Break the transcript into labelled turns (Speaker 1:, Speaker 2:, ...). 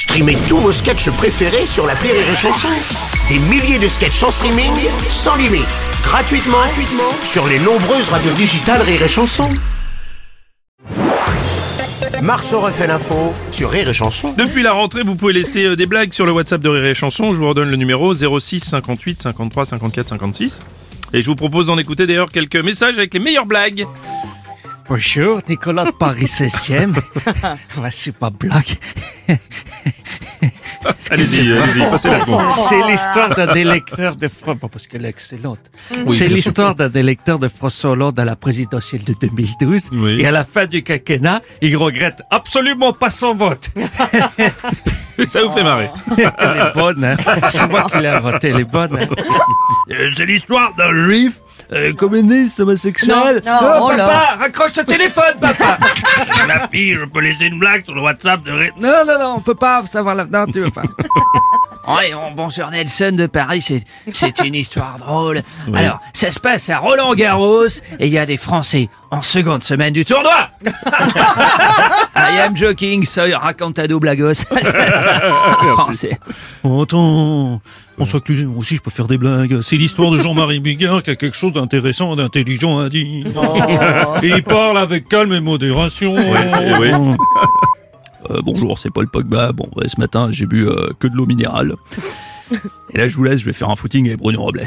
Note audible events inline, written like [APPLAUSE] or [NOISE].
Speaker 1: Streamez tous vos sketchs préférés sur la Rire et Chanson. Des milliers de sketchs en streaming, sans limite, gratuitement, gratuitement sur les nombreuses radios digitales Rire et Chanson. Marceau refait l'info sur Rire et Chanson.
Speaker 2: Depuis la rentrée, vous pouvez laisser euh, des blagues sur le WhatsApp de Rire et Chanson. Je vous redonne le numéro 06 58 53 54 56. Et je vous propose d'en écouter d'ailleurs quelques messages avec les meilleures blagues.
Speaker 3: Bonjour, Nicolas de Paris 16e. Voici pas blague.
Speaker 2: Allez-y, allez-y, passez la seconde.
Speaker 3: C'est l'histoire d'un électeur de François... Parce qu'elle est excellente.
Speaker 2: Oui,
Speaker 3: C'est l'histoire d'un électeur de François Hollande à la présidentielle de 2012.
Speaker 2: Oui.
Speaker 3: Et à la fin du quinquennat, il regrette absolument pas son vote.
Speaker 2: Ça vous fait marrer. [LAUGHS]
Speaker 3: Elle est bonne, hein. C'est moi qui l'ai inventée, elle est bonne. hein.
Speaker 4: C'est l'histoire d'un juif euh, communiste homosexuel.
Speaker 3: Oh, papa, raccroche ce téléphone, papa. [LAUGHS]
Speaker 4: Ma fille, je peux laisser une blague sur le WhatsApp de Ré-
Speaker 3: Non, non, non, on peut pas savoir la... Non, tu veux pas. [LAUGHS] Ouais, on- bonjour Nelson de Paris, c'est, c'est une histoire drôle. Alors, ça se passe à Roland Garros et il y a des Français en seconde semaine du tournoi. [LAUGHS] Am joking, soy racontado blagos. [LAUGHS] Français.
Speaker 4: Oh, attends, François Cluzet, moi aussi je peux faire des blagues. C'est l'histoire de Jean-Marie [LAUGHS] Bigard qui a quelque chose d'intéressant, d'intelligent à dire. Et [LAUGHS] il parle avec calme et modération.
Speaker 2: oui.
Speaker 4: Euh, bonjour, c'est Paul Pogba. Bon, ouais, ce matin, j'ai bu euh, que de l'eau minérale. Et là, je vous laisse, je vais faire un footing avec Bruno Robles.